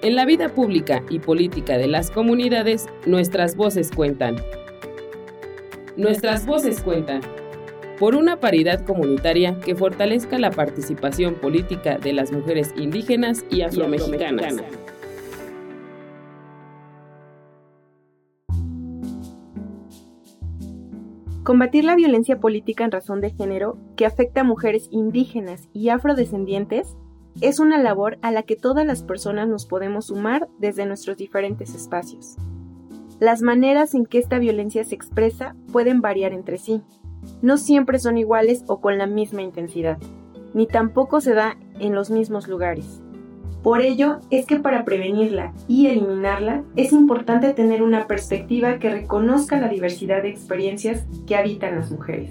En la vida pública y política de las comunidades, nuestras voces cuentan. Nuestras voces cuentan. Por una paridad comunitaria que fortalezca la participación política de las mujeres indígenas y afromexicanas. Combatir la violencia política en razón de género que afecta a mujeres indígenas y afrodescendientes es una labor a la que todas las personas nos podemos sumar desde nuestros diferentes espacios. Las maneras en que esta violencia se expresa pueden variar entre sí. No siempre son iguales o con la misma intensidad, ni tampoco se da en los mismos lugares. Por ello es que para prevenirla y eliminarla es importante tener una perspectiva que reconozca la diversidad de experiencias que habitan las mujeres.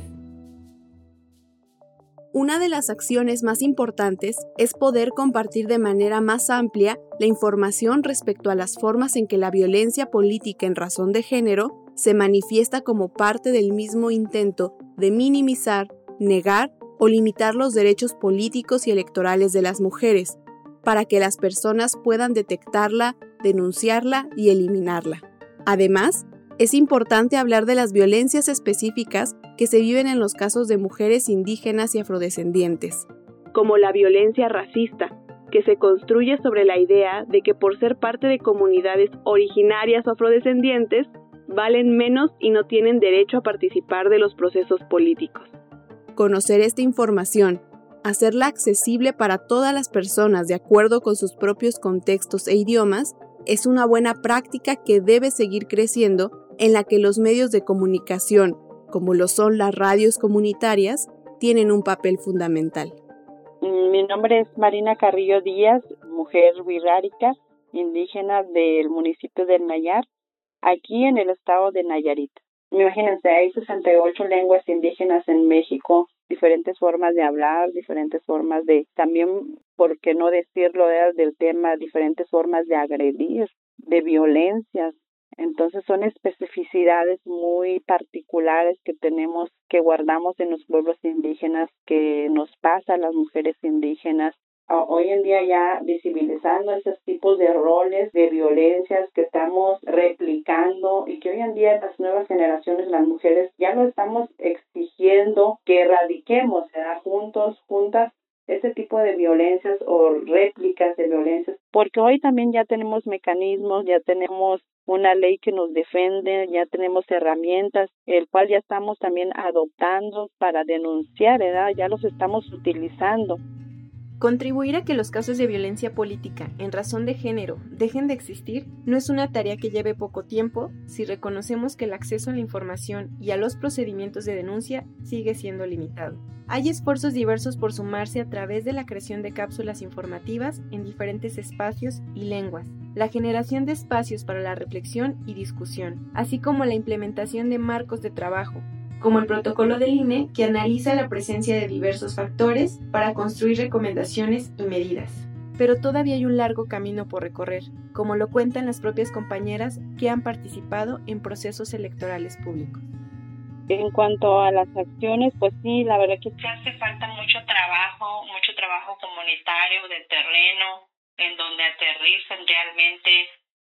Una de las acciones más importantes es poder compartir de manera más amplia la información respecto a las formas en que la violencia política en razón de género se manifiesta como parte del mismo intento de minimizar, negar o limitar los derechos políticos y electorales de las mujeres, para que las personas puedan detectarla, denunciarla y eliminarla. Además, es importante hablar de las violencias específicas que se viven en los casos de mujeres indígenas y afrodescendientes, como la violencia racista, que se construye sobre la idea de que por ser parte de comunidades originarias o afrodescendientes, valen menos y no tienen derecho a participar de los procesos políticos. Conocer esta información, hacerla accesible para todas las personas de acuerdo con sus propios contextos e idiomas, es una buena práctica que debe seguir creciendo en la que los medios de comunicación, como lo son las radios comunitarias, tienen un papel fundamental. Mi nombre es Marina Carrillo Díaz, mujer wixárika, indígena del municipio de Nayar, aquí en el estado de Nayarit. Imagínense, hay 68 lenguas indígenas en México, diferentes formas de hablar, diferentes formas de, también, ¿por qué no decirlo del tema, diferentes formas de agredir, de violencias, entonces son especificidades muy particulares que tenemos, que guardamos en los pueblos indígenas, que nos pasa a las mujeres indígenas. Hoy en día ya visibilizando esos tipos de roles, de violencias que estamos replicando y que hoy en día las nuevas generaciones, las mujeres, ya lo estamos exigiendo que erradiquemos, ¿verdad? juntos, juntas, ese tipo de violencias o réplicas de violencias, porque hoy también ya tenemos mecanismos, ya tenemos una ley que nos defiende, ya tenemos herramientas, el cual ya estamos también adoptando para denunciar, ¿verdad? Ya los estamos utilizando. Contribuir a que los casos de violencia política en razón de género dejen de existir no es una tarea que lleve poco tiempo si reconocemos que el acceso a la información y a los procedimientos de denuncia sigue siendo limitado. Hay esfuerzos diversos por sumarse a través de la creación de cápsulas informativas en diferentes espacios y lenguas, la generación de espacios para la reflexión y discusión, así como la implementación de marcos de trabajo, como el protocolo del INE que analiza la presencia de diversos factores para construir recomendaciones y medidas. Pero todavía hay un largo camino por recorrer, como lo cuentan las propias compañeras que han participado en procesos electorales públicos. En cuanto a las acciones, pues sí, la verdad que sí hace falta mucho trabajo, mucho trabajo comunitario de terreno, en donde aterrizan realmente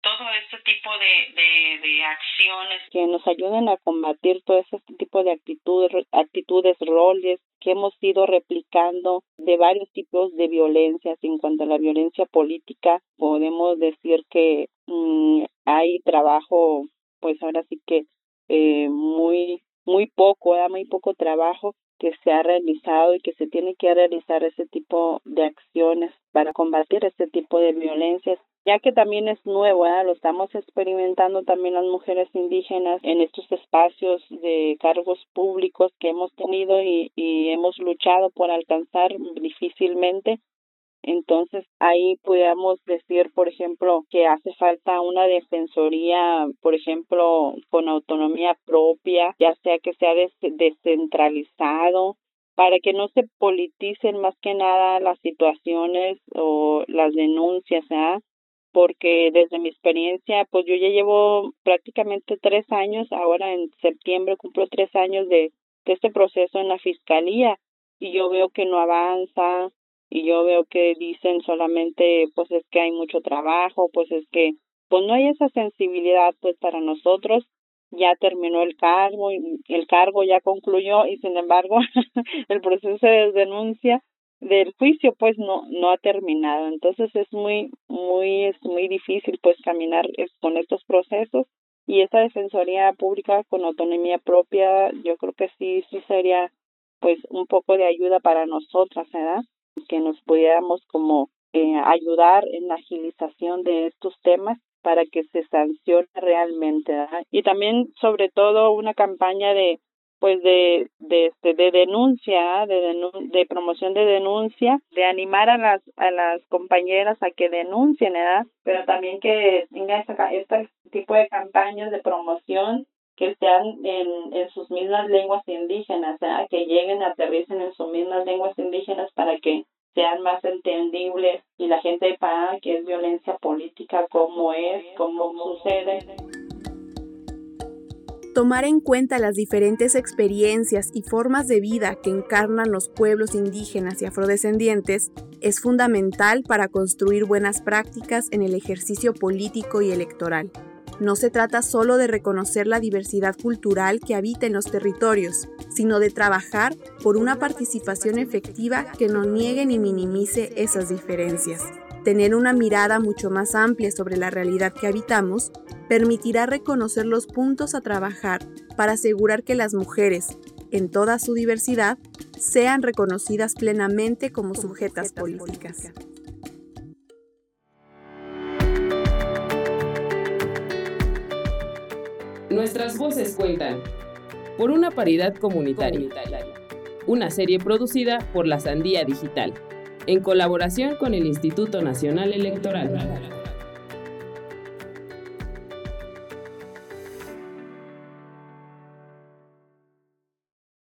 todo este tipo de, de, acciones que nos ayuden a combatir todo este tipo de actitudes, actitudes, roles que hemos ido replicando de varios tipos de violencias. En cuanto a la violencia política, podemos decir que mm, hay trabajo, pues ahora sí que eh, muy muy poco, muy poco trabajo que se ha realizado y que se tiene que realizar ese tipo de acciones para combatir este tipo de violencias ya que también es nuevo, lo estamos experimentando también las mujeres indígenas en estos espacios de cargos públicos que hemos tenido y, y hemos luchado por alcanzar difícilmente. Entonces ahí podríamos decir, por ejemplo, que hace falta una defensoría, por ejemplo, con autonomía propia, ya sea que sea descentralizado, para que no se politicen más que nada las situaciones o las denuncias, ¿ah? Porque desde mi experiencia, pues yo ya llevo prácticamente tres años, ahora en septiembre cumplo tres años de, este proceso en la fiscalía y yo veo que no avanza, y yo veo que dicen solamente pues es que hay mucho trabajo, pues es que pues no hay esa sensibilidad pues para nosotros. Ya terminó el cargo el cargo ya concluyó y sin embargo el proceso de denuncia del juicio pues no no ha terminado. Entonces es muy muy es muy difícil pues caminar con estos procesos. Y esta defensoría pública con autonomía propia yo creo que sí sí sería pues un poco de ayuda para nosotras verdad que nos pudiéramos como eh, ayudar en la agilización de estos temas para que se sancione realmente y también sobre todo una campaña de pues de de este, de denuncia de de promoción de denuncia de animar a las a las compañeras a que denuncien ¿verdad? pero también que tenga esta, este tipo de campañas de promoción que sean en, en sus mismas lenguas indígenas, que lleguen, aterricen en sus mismas lenguas indígenas para que sean más entendibles y la gente sepa que es violencia política, cómo es, cómo sucede. Tomar en cuenta las diferentes experiencias y formas de vida que encarnan los pueblos indígenas y afrodescendientes es fundamental para construir buenas prácticas en el ejercicio político y electoral. No se trata solo de reconocer la diversidad cultural que habita en los territorios, sino de trabajar por una participación efectiva que no niegue ni minimice esas diferencias. Tener una mirada mucho más amplia sobre la realidad que habitamos permitirá reconocer los puntos a trabajar para asegurar que las mujeres, en toda su diversidad, sean reconocidas plenamente como sujetas políticas. Nuestras voces cuentan por una paridad comunitaria. Una serie producida por la Sandía Digital, en colaboración con el Instituto Nacional Electoral.